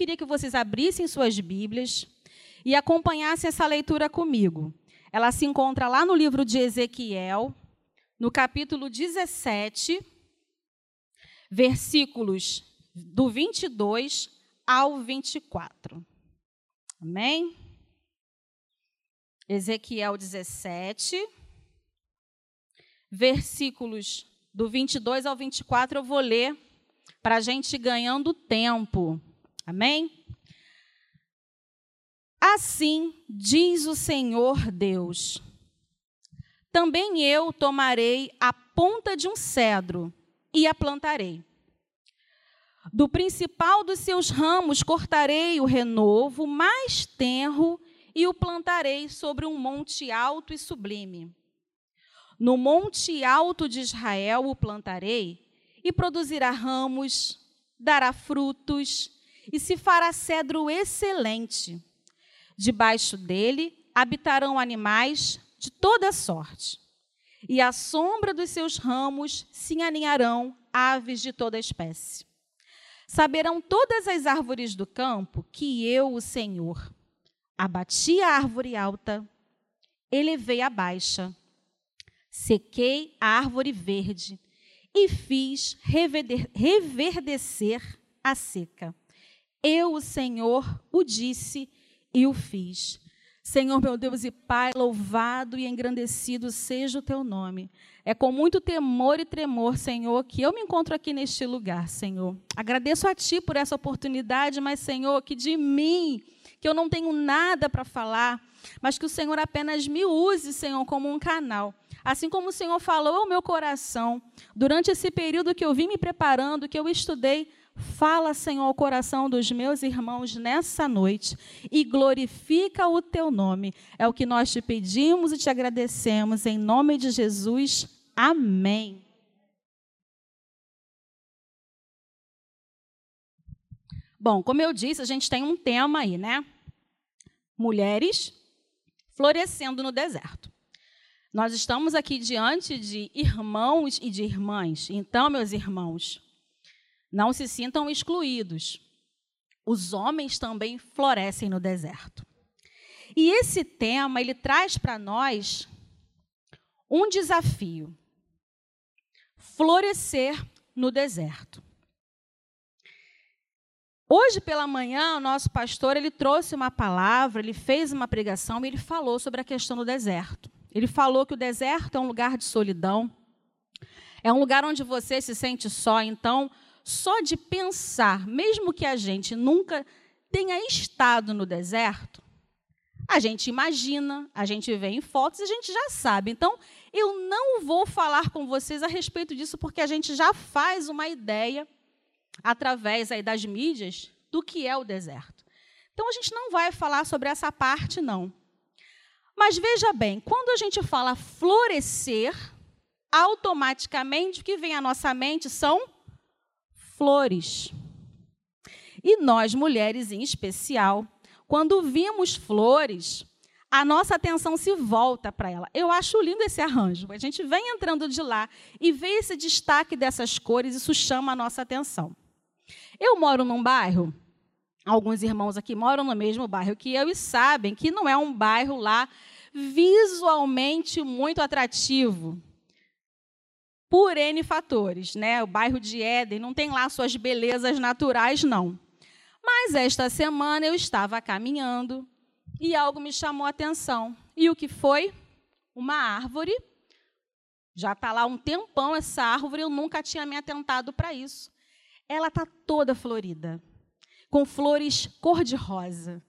queria que vocês abrissem suas Bíblias e acompanhassem essa leitura comigo. Ela se encontra lá no livro de Ezequiel, no capítulo 17, versículos do 22 ao 24. Amém? Ezequiel 17, versículos do 22 ao 24, eu vou ler para a gente ganhando tempo. Amém? Assim diz o Senhor Deus: Também eu tomarei a ponta de um cedro e a plantarei. Do principal dos seus ramos cortarei o renovo mais tenro e o plantarei sobre um monte alto e sublime. No monte alto de Israel o plantarei, e produzirá ramos, dará frutos, e se fará cedro excelente. Debaixo dele habitarão animais de toda sorte, e à sombra dos seus ramos se aninharão aves de toda espécie. Saberão todas as árvores do campo que eu, o Senhor, abati a árvore alta, elevei a baixa, sequei a árvore verde e fiz reverdecer a seca. Eu, o Senhor, o disse e o fiz. Senhor, meu Deus e Pai, louvado e engrandecido seja o teu nome. É com muito temor e tremor, Senhor, que eu me encontro aqui neste lugar, Senhor. Agradeço a Ti por essa oportunidade, mas, Senhor, que de mim, que eu não tenho nada para falar, mas que o Senhor apenas me use, Senhor, como um canal Assim como o Senhor falou ao meu coração, durante esse período que eu vim me preparando, que eu estudei, fala, Senhor, ao coração dos meus irmãos nessa noite e glorifica o teu nome. É o que nós te pedimos e te agradecemos, em nome de Jesus. Amém. Bom, como eu disse, a gente tem um tema aí, né? Mulheres florescendo no deserto. Nós estamos aqui diante de irmãos e de irmãs. Então, meus irmãos, não se sintam excluídos. Os homens também florescem no deserto. E esse tema, ele traz para nós um desafio: florescer no deserto. Hoje pela manhã, o nosso pastor, ele trouxe uma palavra, ele fez uma pregação e ele falou sobre a questão do deserto. Ele falou que o deserto é um lugar de solidão, é um lugar onde você se sente só. Então, só de pensar, mesmo que a gente nunca tenha estado no deserto, a gente imagina, a gente vê em fotos, a gente já sabe. Então, eu não vou falar com vocês a respeito disso, porque a gente já faz uma ideia, através aí das mídias, do que é o deserto. Então, a gente não vai falar sobre essa parte, não. Mas veja bem, quando a gente fala florescer, automaticamente o que vem à nossa mente são flores. E nós, mulheres em especial, quando vimos flores, a nossa atenção se volta para ela. Eu acho lindo esse arranjo. A gente vem entrando de lá e vê esse destaque dessas cores, isso chama a nossa atenção. Eu moro num bairro, alguns irmãos aqui moram no mesmo bairro que eu e sabem que não é um bairro lá visualmente muito atrativo. Por N fatores, né? O bairro de Éden não tem lá suas belezas naturais, não. Mas esta semana eu estava caminhando e algo me chamou a atenção. E o que foi? Uma árvore. Já está lá um tempão essa árvore, eu nunca tinha me atentado para isso. Ela está toda florida, com flores cor-de-rosa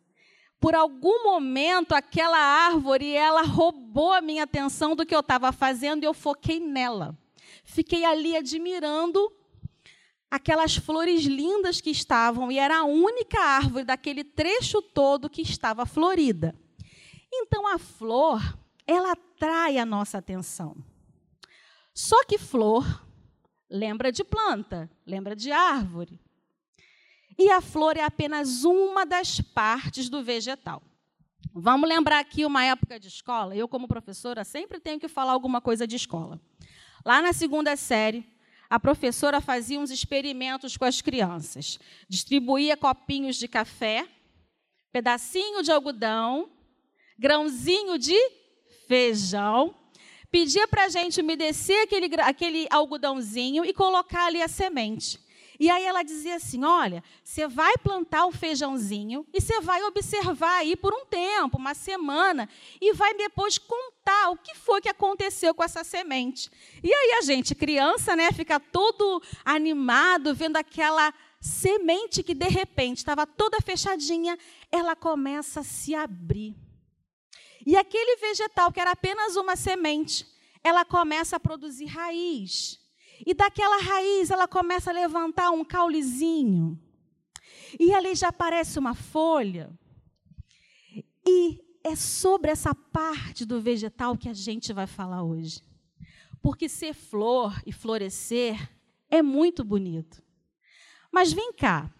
por algum momento aquela árvore ela roubou a minha atenção do que eu estava fazendo e eu foquei nela. Fiquei ali admirando aquelas flores lindas que estavam e era a única árvore daquele trecho todo que estava florida. Então a flor, ela atrai a nossa atenção. Só que flor lembra de planta, lembra de árvore. E a flor é apenas uma das partes do vegetal. Vamos lembrar aqui uma época de escola. Eu, como professora, sempre tenho que falar alguma coisa de escola. Lá na segunda série, a professora fazia uns experimentos com as crianças. Distribuía copinhos de café, pedacinho de algodão, grãozinho de feijão. Pedia para a gente umedecer aquele, aquele algodãozinho e colocar ali a semente. E aí ela dizia assim: olha, você vai plantar o feijãozinho e você vai observar aí por um tempo, uma semana, e vai depois contar o que foi que aconteceu com essa semente. E aí a gente, criança, né, fica todo animado vendo aquela semente que de repente estava toda fechadinha, ela começa a se abrir. E aquele vegetal que era apenas uma semente, ela começa a produzir raiz. E daquela raiz ela começa a levantar um caulezinho. E ali já aparece uma folha. E é sobre essa parte do vegetal que a gente vai falar hoje. Porque ser flor e florescer é muito bonito. Mas vem cá,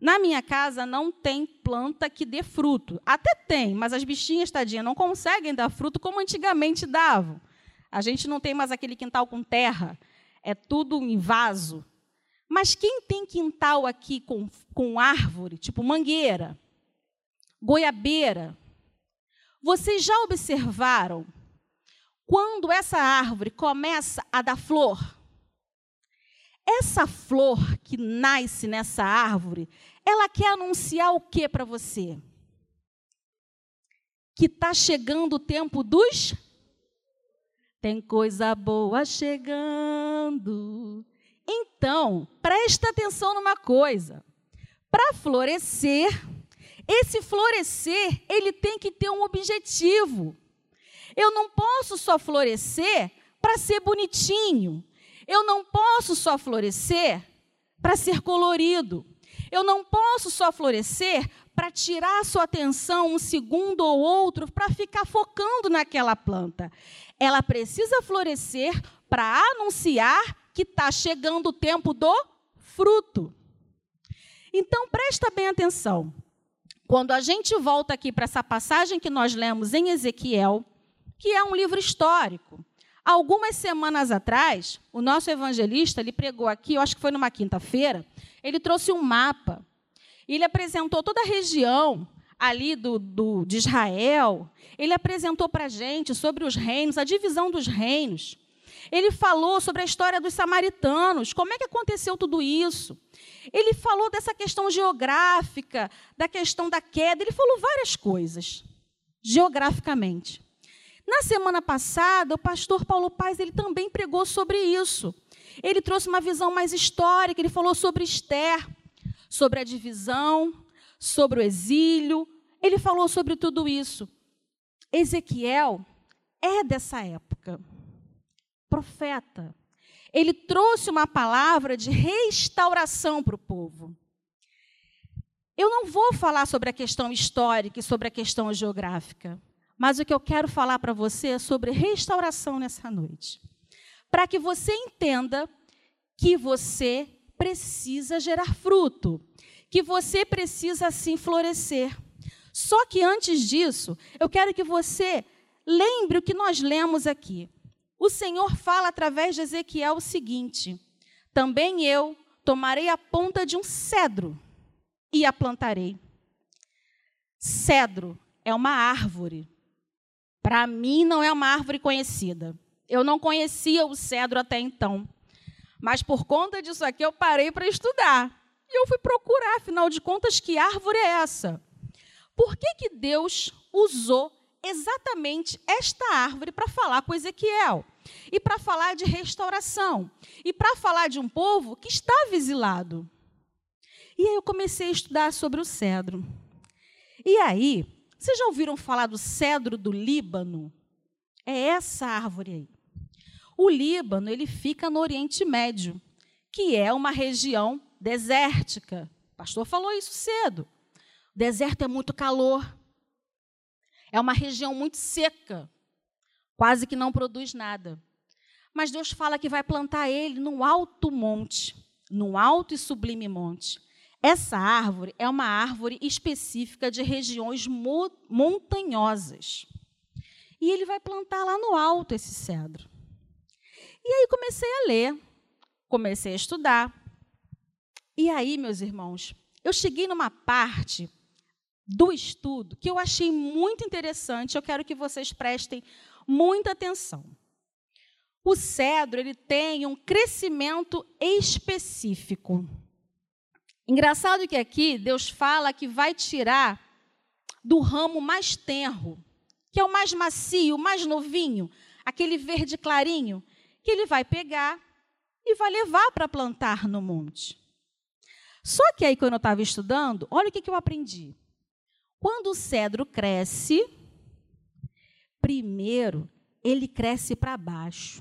na minha casa não tem planta que dê fruto. Até tem, mas as bichinhas, tadinha, não conseguem dar fruto como antigamente davam. A gente não tem mais aquele quintal com terra é tudo em vaso. Mas quem tem quintal aqui com, com árvore, tipo mangueira, goiabeira, vocês já observaram quando essa árvore começa a dar flor? Essa flor que nasce nessa árvore, ela quer anunciar o que para você? Que está chegando o tempo dos tem coisa boa chegando. Então, presta atenção numa coisa. Para florescer, esse florescer, ele tem que ter um objetivo. Eu não posso só florescer para ser bonitinho. Eu não posso só florescer para ser colorido. Eu não posso só florescer para tirar sua atenção um segundo ou outro para ficar focando naquela planta. Ela precisa florescer para anunciar que está chegando o tempo do fruto. Então, presta bem atenção. Quando a gente volta aqui para essa passagem que nós lemos em Ezequiel, que é um livro histórico. Algumas semanas atrás, o nosso evangelista, ele pregou aqui, eu acho que foi numa quinta-feira, ele trouxe um mapa. E ele apresentou toda a região ali do, do, de Israel, ele apresentou para a gente sobre os reinos, a divisão dos reinos. Ele falou sobre a história dos samaritanos, como é que aconteceu tudo isso. Ele falou dessa questão geográfica, da questão da queda, ele falou várias coisas, geograficamente. Na semana passada, o pastor Paulo Paz ele também pregou sobre isso. Ele trouxe uma visão mais histórica, ele falou sobre Esther, sobre a divisão, sobre o exílio, ele falou sobre tudo isso. Ezequiel é dessa época, profeta. Ele trouxe uma palavra de restauração para o povo. Eu não vou falar sobre a questão histórica e sobre a questão geográfica, mas o que eu quero falar para você é sobre restauração nessa noite. Para que você entenda que você precisa gerar fruto, que você precisa assim florescer. Só que antes disso, eu quero que você lembre o que nós lemos aqui. O Senhor fala através de Ezequiel o seguinte: Também eu tomarei a ponta de um cedro e a plantarei. Cedro é uma árvore. Para mim, não é uma árvore conhecida. Eu não conhecia o cedro até então. Mas por conta disso aqui, eu parei para estudar. E eu fui procurar, afinal de contas, que árvore é essa? Por que, que Deus usou exatamente esta árvore para falar com Ezequiel? E para falar de restauração? E para falar de um povo que estava exilado? E aí eu comecei a estudar sobre o cedro. E aí, vocês já ouviram falar do cedro do Líbano? É essa árvore aí. O Líbano, ele fica no Oriente Médio, que é uma região desértica. O pastor falou isso cedo. O deserto é muito calor. É uma região muito seca. Quase que não produz nada. Mas Deus fala que vai plantar ele num alto monte, num alto e sublime monte. Essa árvore é uma árvore específica de regiões montanhosas. E ele vai plantar lá no alto esse cedro. E aí comecei a ler comecei a estudar. E aí, meus irmãos, eu cheguei numa parte do estudo que eu achei muito interessante, eu quero que vocês prestem muita atenção. O cedro, ele tem um crescimento específico. Engraçado que aqui Deus fala que vai tirar do ramo mais tenro, que é o mais macio, o mais novinho, aquele verde clarinho, que ele vai pegar e vai levar para plantar no monte. Só que aí, quando eu estava estudando, olha o que, que eu aprendi. Quando o cedro cresce, primeiro ele cresce para baixo.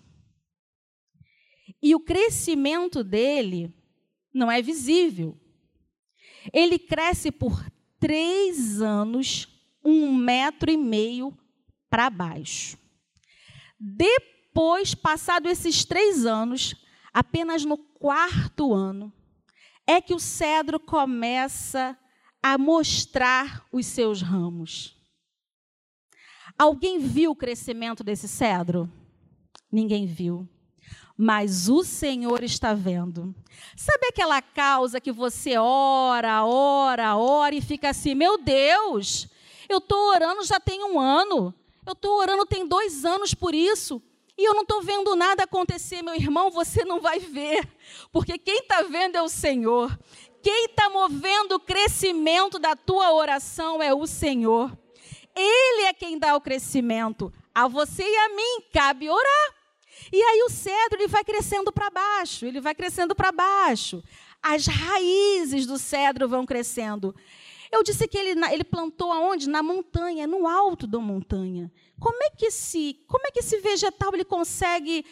E o crescimento dele não é visível. Ele cresce por três anos, um metro e meio para baixo. Depois, passado esses três anos, apenas no quarto ano, é que o cedro começa a mostrar os seus ramos. Alguém viu o crescimento desse cedro? Ninguém viu mas o Senhor está vendo. Sabe aquela causa que você ora, ora, ora e fica assim: meu Deus, eu estou orando já tem um ano, eu estou orando tem dois anos por isso. E eu não estou vendo nada acontecer, meu irmão, você não vai ver, porque quem está vendo é o Senhor. Quem está movendo o crescimento da tua oração é o Senhor. Ele é quem dá o crescimento. A você e a mim cabe orar. E aí o cedro ele vai crescendo para baixo, ele vai crescendo para baixo. As raízes do cedro vão crescendo. Eu disse que ele, ele plantou aonde? Na montanha, no alto da montanha. Como é que esse, como é que esse vegetal ele consegue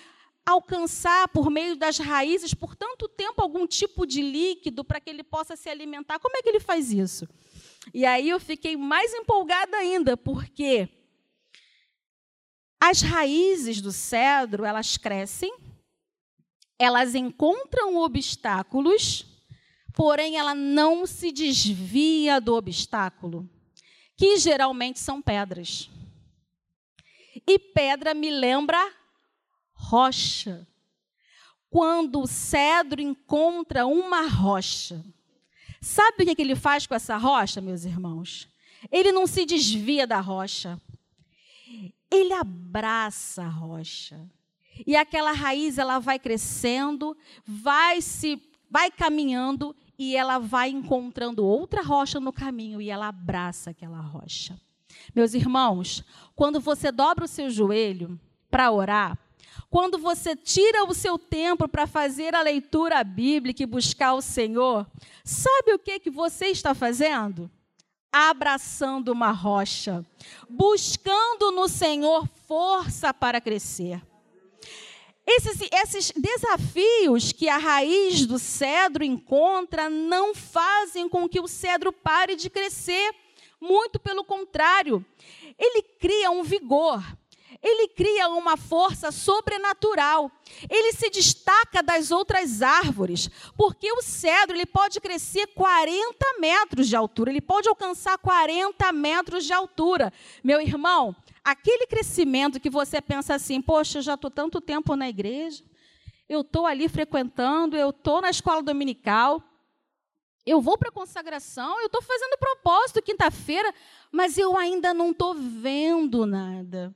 alcançar por meio das raízes por tanto tempo algum tipo de líquido para que ele possa se alimentar? Como é que ele faz isso? E aí eu fiquei mais empolgada ainda, porque as raízes do cedro, elas crescem, elas encontram obstáculos, porém ela não se desvia do obstáculo, que geralmente são pedras. E pedra me lembra rocha. Quando o cedro encontra uma rocha, sabe o que ele faz com essa rocha, meus irmãos? Ele não se desvia da rocha ele abraça a rocha. E aquela raiz ela vai crescendo, vai se vai caminhando e ela vai encontrando outra rocha no caminho e ela abraça aquela rocha. Meus irmãos, quando você dobra o seu joelho para orar, quando você tira o seu tempo para fazer a leitura bíblica e buscar o Senhor, sabe o que que você está fazendo? Abraçando uma rocha, buscando no Senhor força para crescer. Esses, esses, desafios que a raiz do cedro encontra não fazem com que o cedro pare de crescer. Muito pelo contrário, ele cria um vigor, ele cria uma força sobrenatural. Ele se destaca das outras árvores, porque o cedro ele pode crescer 40 metros de altura, ele pode alcançar 40 metros de altura. Meu irmão, aquele crescimento que você pensa assim, poxa, eu já estou tanto tempo na igreja, eu estou ali frequentando, eu estou na escola dominical, eu vou para a consagração, eu estou fazendo propósito quinta-feira, mas eu ainda não estou vendo nada.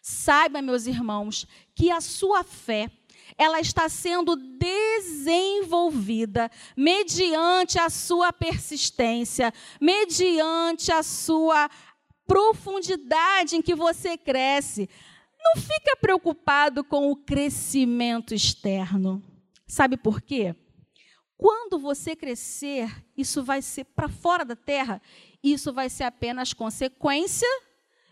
Saiba, meus irmãos, que a sua fé ela está sendo desenvolvida mediante a sua persistência, mediante a sua profundidade em que você cresce. Não fica preocupado com o crescimento externo. Sabe por quê? Quando você crescer, isso vai ser para fora da terra, isso vai ser apenas consequência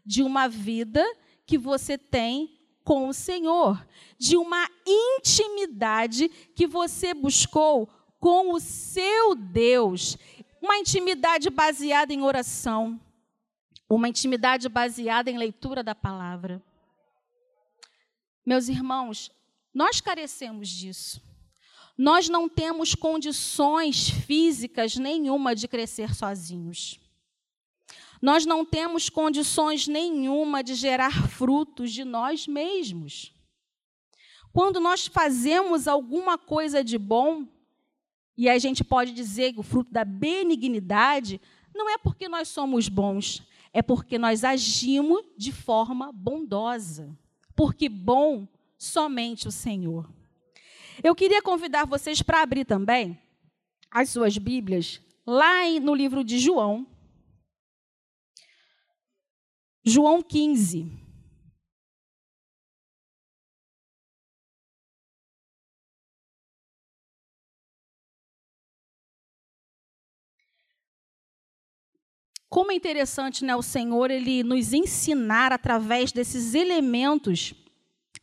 de uma vida que você tem com o Senhor, de uma intimidade que você buscou com o seu Deus, uma intimidade baseada em oração, uma intimidade baseada em leitura da palavra. Meus irmãos, nós carecemos disso. Nós não temos condições físicas nenhuma de crescer sozinhos. Nós não temos condições nenhuma de gerar frutos de nós mesmos. quando nós fazemos alguma coisa de bom, e a gente pode dizer que o fruto da benignidade, não é porque nós somos bons, é porque nós agimos de forma bondosa. Porque bom somente o Senhor. Eu queria convidar vocês para abrir também as suas Bíblias lá no livro de João. João 15. Como é interessante, né, o Senhor ele nos ensinar através desses elementos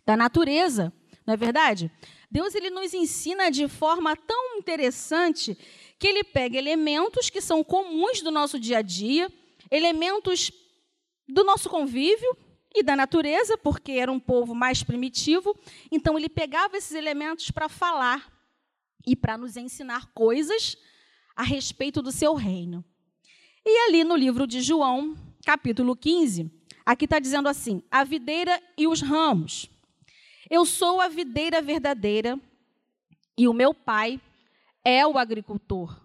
da natureza, não é verdade? Deus ele nos ensina de forma tão interessante que ele pega elementos que são comuns do nosso dia a dia, elementos do nosso convívio e da natureza, porque era um povo mais primitivo, então ele pegava esses elementos para falar e para nos ensinar coisas a respeito do seu reino. E ali no livro de João, capítulo 15, aqui está dizendo assim: a videira e os ramos. Eu sou a videira verdadeira e o meu pai é o agricultor.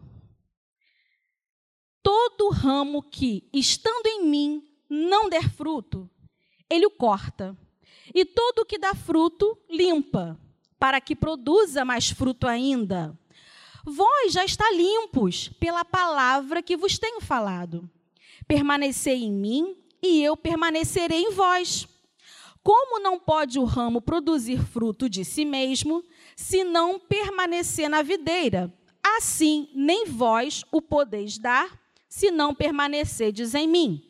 Todo ramo que, estando em mim, não der fruto, ele o corta. E todo o que dá fruto, limpa, para que produza mais fruto ainda. Vós já está limpos pela palavra que vos tenho falado. Permanecei em mim e eu permanecerei em vós. Como não pode o ramo produzir fruto de si mesmo, se não permanecer na videira? Assim, nem vós o podeis dar, se não permanecerdes em mim.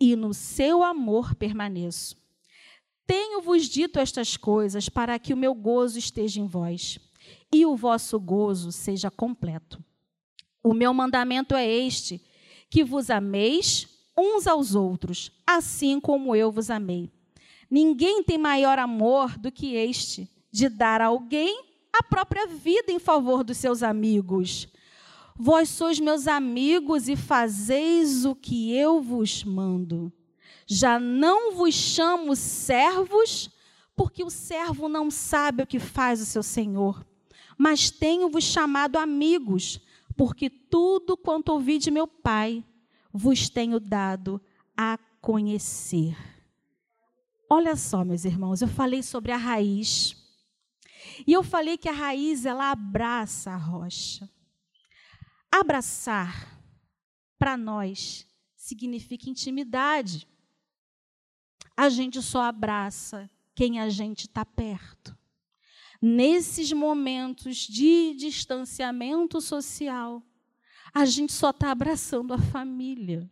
e no seu amor permaneço. Tenho-vos dito estas coisas para que o meu gozo esteja em vós e o vosso gozo seja completo. O meu mandamento é este: que vos ameis uns aos outros, assim como eu vos amei. Ninguém tem maior amor do que este, de dar a alguém a própria vida em favor dos seus amigos. Vós sois meus amigos e fazeis o que eu vos mando. Já não vos chamo servos, porque o servo não sabe o que faz o seu senhor mas tenho-vos chamado amigos, porque tudo quanto ouvi de meu Pai vos tenho dado a conhecer. Olha só, meus irmãos, eu falei sobre a raiz. E eu falei que a raiz ela abraça a rocha. Abraçar para nós significa intimidade. A gente só abraça quem a gente está perto nesses momentos de distanciamento social, a gente só está abraçando a família.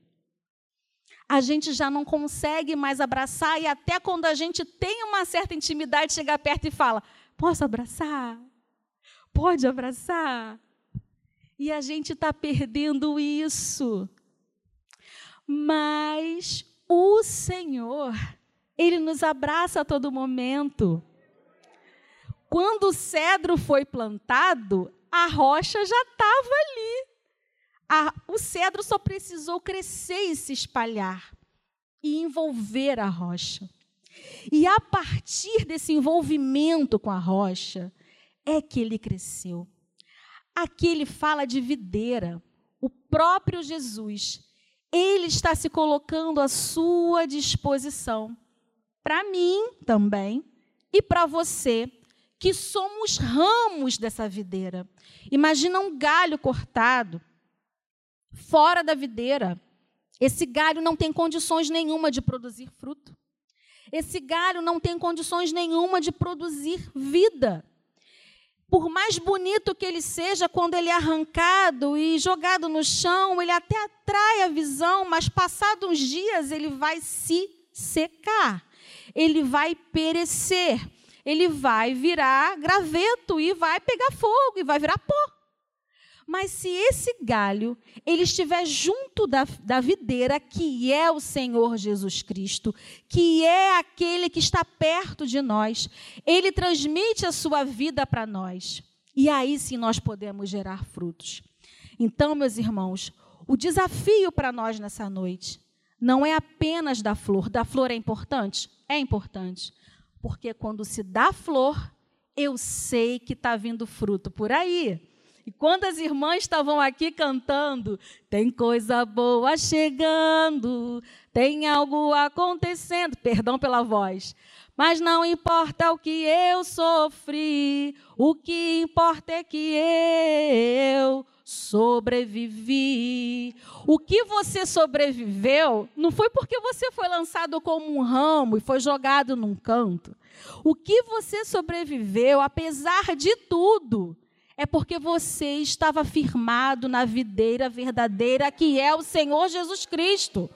A gente já não consegue mais abraçar, e até quando a gente tem uma certa intimidade, chega perto e fala: Posso abraçar? Pode abraçar? E a gente está perdendo isso. Mas o Senhor, Ele nos abraça a todo momento. Quando o cedro foi plantado, a rocha já estava ali. A, o cedro só precisou crescer e se espalhar e envolver a rocha. E a partir desse envolvimento com a rocha, é que ele cresceu. Aqui ele fala de videira, o próprio Jesus. Ele está se colocando à sua disposição, para mim também e para você que somos ramos dessa videira. Imagina um galho cortado fora da videira. Esse galho não tem condições nenhuma de produzir fruto. Esse galho não tem condições nenhuma de produzir vida. Por mais bonito que ele seja, quando ele é arrancado e jogado no chão, ele até atrai a visão, mas passados uns dias ele vai se secar, ele vai perecer, ele vai virar graveto e vai pegar fogo e vai virar pó. Mas se esse galho ele estiver junto da, da videira, que é o Senhor Jesus Cristo, que é aquele que está perto de nós, ele transmite a sua vida para nós. E aí sim nós podemos gerar frutos. Então, meus irmãos, o desafio para nós nessa noite não é apenas da flor. Da flor é importante? É importante. Porque quando se dá flor, eu sei que está vindo fruto por aí. E quando as irmãs estavam aqui cantando, tem coisa boa chegando, tem algo acontecendo, perdão pela voz, mas não importa o que eu sofri, o que importa é que eu sobrevivi. O que você sobreviveu não foi porque você foi lançado como um ramo e foi jogado num canto. O que você sobreviveu, apesar de tudo, é porque você estava firmado na videira verdadeira que é o Senhor Jesus Cristo.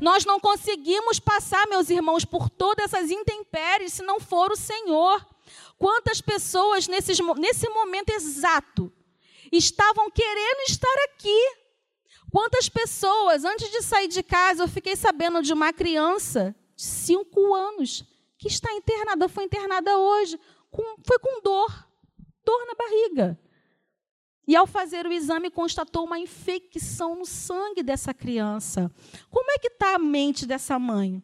Nós não conseguimos passar, meus irmãos, por todas essas intempéries se não for o Senhor. Quantas pessoas nesses, nesse momento exato estavam querendo estar aqui? Quantas pessoas, antes de sair de casa, eu fiquei sabendo de uma criança de cinco anos que está internada, foi internada hoje, com, foi com dor dor na barriga. E ao fazer o exame, constatou uma infecção no sangue dessa criança. Como é que está a mente dessa mãe?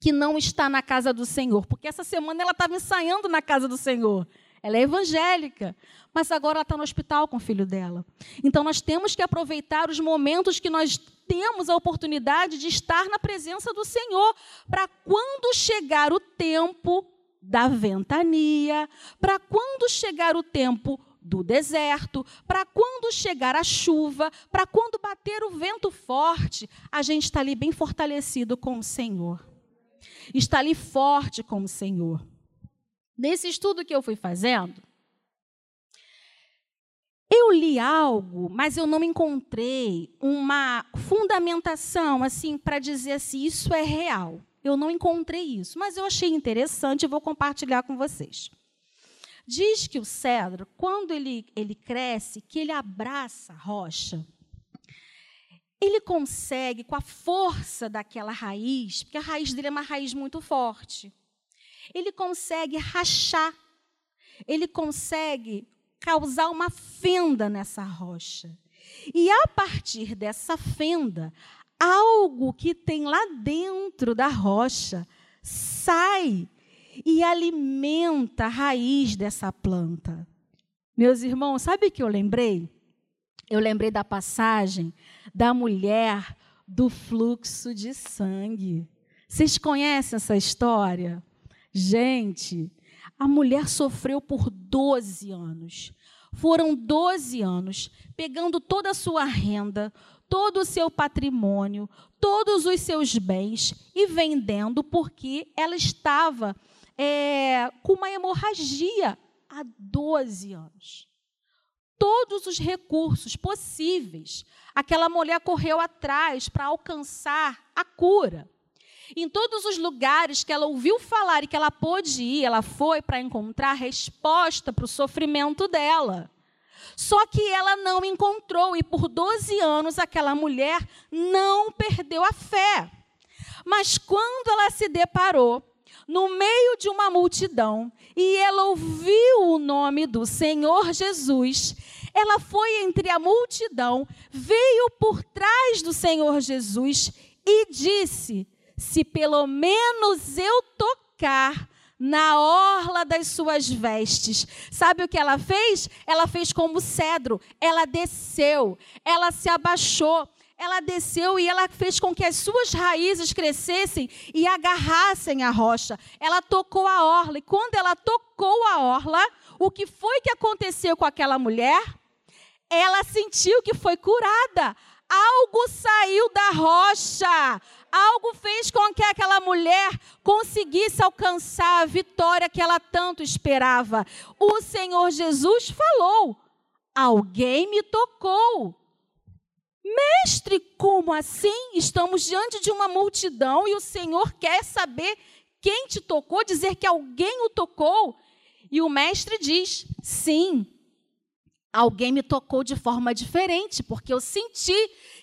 Que não está na casa do Senhor. Porque essa semana ela estava ensaiando na casa do Senhor. Ela é evangélica, mas agora ela está no hospital com o filho dela. Então nós temos que aproveitar os momentos que nós temos a oportunidade de estar na presença do Senhor, para quando chegar o tempo da ventania, para quando chegar o tempo do deserto, para quando chegar a chuva, para quando bater o vento forte, a gente está ali bem fortalecido com o Senhor. Está ali forte com o Senhor. Nesse estudo que eu fui fazendo, eu li algo, mas eu não encontrei uma fundamentação assim para dizer se isso é real. Eu não encontrei isso, mas eu achei interessante e vou compartilhar com vocês. Diz que o cedro, quando ele, ele cresce, que ele abraça a rocha, ele consegue, com a força daquela raiz, porque a raiz dele é uma raiz muito forte, ele consegue rachar, ele consegue causar uma fenda nessa rocha. E a partir dessa fenda, algo que tem lá dentro da rocha sai e alimenta a raiz dessa planta. Meus irmãos, sabe o que eu lembrei? Eu lembrei da passagem da mulher do fluxo de sangue. Vocês conhecem essa história? Gente, a mulher sofreu por 12 anos. Foram 12 anos pegando toda a sua renda, todo o seu patrimônio, todos os seus bens e vendendo porque ela estava é, com uma hemorragia há 12 anos. Todos os recursos possíveis, aquela mulher correu atrás para alcançar a cura. Em todos os lugares que ela ouviu falar e que ela pôde ir, ela foi para encontrar resposta para o sofrimento dela. Só que ela não encontrou, e por 12 anos aquela mulher não perdeu a fé. Mas quando ela se deparou no meio de uma multidão e ela ouviu o nome do Senhor Jesus, ela foi entre a multidão, veio por trás do Senhor Jesus e disse: Se pelo menos eu tocar na orla das suas vestes. Sabe o que ela fez? Ela fez como cedro, ela desceu, ela se abaixou, ela desceu e ela fez com que as suas raízes crescessem e agarrassem a rocha. Ela tocou a orla, e quando ela tocou a orla, o que foi que aconteceu com aquela mulher? Ela sentiu que foi curada. Algo saiu da rocha. Algo fez com que aquela mulher conseguisse alcançar a vitória que ela tanto esperava. O Senhor Jesus falou: Alguém me tocou. Mestre, como assim? Estamos diante de uma multidão e o Senhor quer saber quem te tocou, dizer que alguém o tocou. E o mestre diz: Sim, alguém me tocou de forma diferente, porque eu senti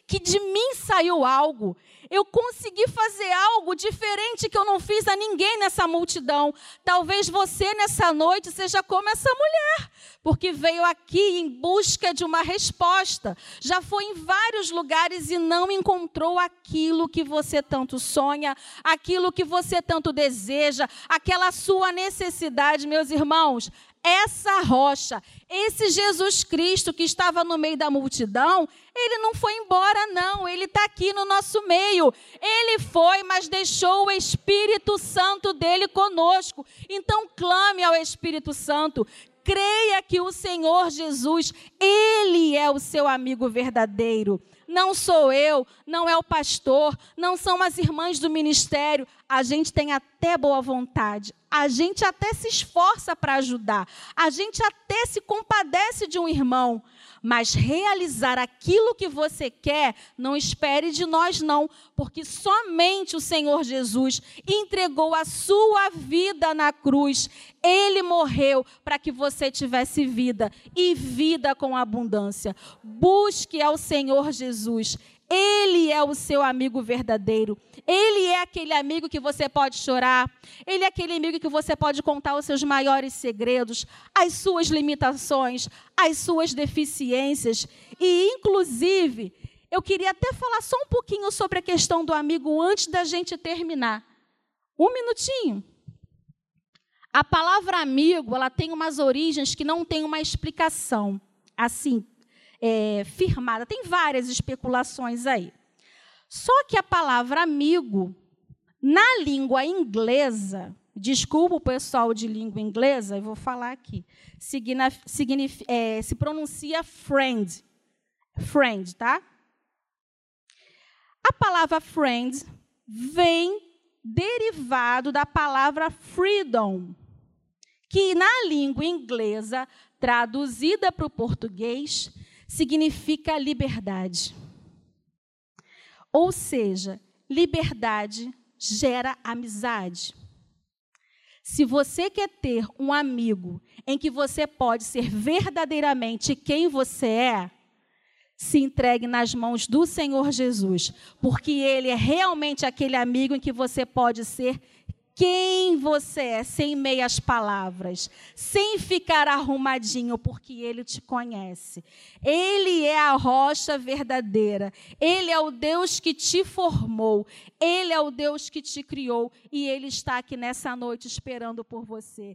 que de mim saiu algo. Eu consegui fazer algo diferente que eu não fiz a ninguém nessa multidão. Talvez você nessa noite seja como essa mulher, porque veio aqui em busca de uma resposta. Já foi em vários lugares e não encontrou aquilo que você tanto sonha, aquilo que você tanto deseja, aquela sua necessidade, meus irmãos essa rocha, esse Jesus Cristo que estava no meio da multidão, ele não foi embora, não, ele está aqui no nosso meio. Ele foi, mas deixou o Espírito Santo dele conosco. Então, clame ao Espírito Santo, creia que o Senhor Jesus, ele é o seu amigo verdadeiro não sou eu, não é o pastor, não são as irmãs do ministério. A gente tem até boa vontade, a gente até se esforça para ajudar, a gente até se compadece de um irmão, mas realizar aquilo que você quer, não espere de nós, não, porque somente o Senhor Jesus entregou a sua vida na cruz. Ele morreu para que você tivesse vida e vida com abundância. Busque ao Senhor Jesus. Ele é o seu amigo verdadeiro. Ele é aquele amigo que você pode chorar. Ele é aquele amigo que você pode contar os seus maiores segredos, as suas limitações, as suas deficiências. E, inclusive, eu queria até falar só um pouquinho sobre a questão do amigo antes da gente terminar. Um minutinho. A palavra amigo, ela tem umas origens que não tem uma explicação assim é, firmada. Tem várias especulações aí. Só que a palavra amigo, na língua inglesa, desculpa o pessoal de língua inglesa, eu vou falar aqui, é, se pronuncia friend. Friend, tá? A palavra friend vem derivado da palavra freedom, que na língua inglesa, traduzida para o português, significa liberdade. Ou seja, liberdade gera amizade. Se você quer ter um amigo em que você pode ser verdadeiramente quem você é, se entregue nas mãos do Senhor Jesus, porque Ele é realmente aquele amigo em que você pode ser quem você é, sem meias palavras, sem ficar arrumadinho, porque Ele te conhece. Ele é a rocha verdadeira. Ele é o Deus que te formou. Ele é o Deus que te criou. E Ele está aqui nessa noite esperando por você.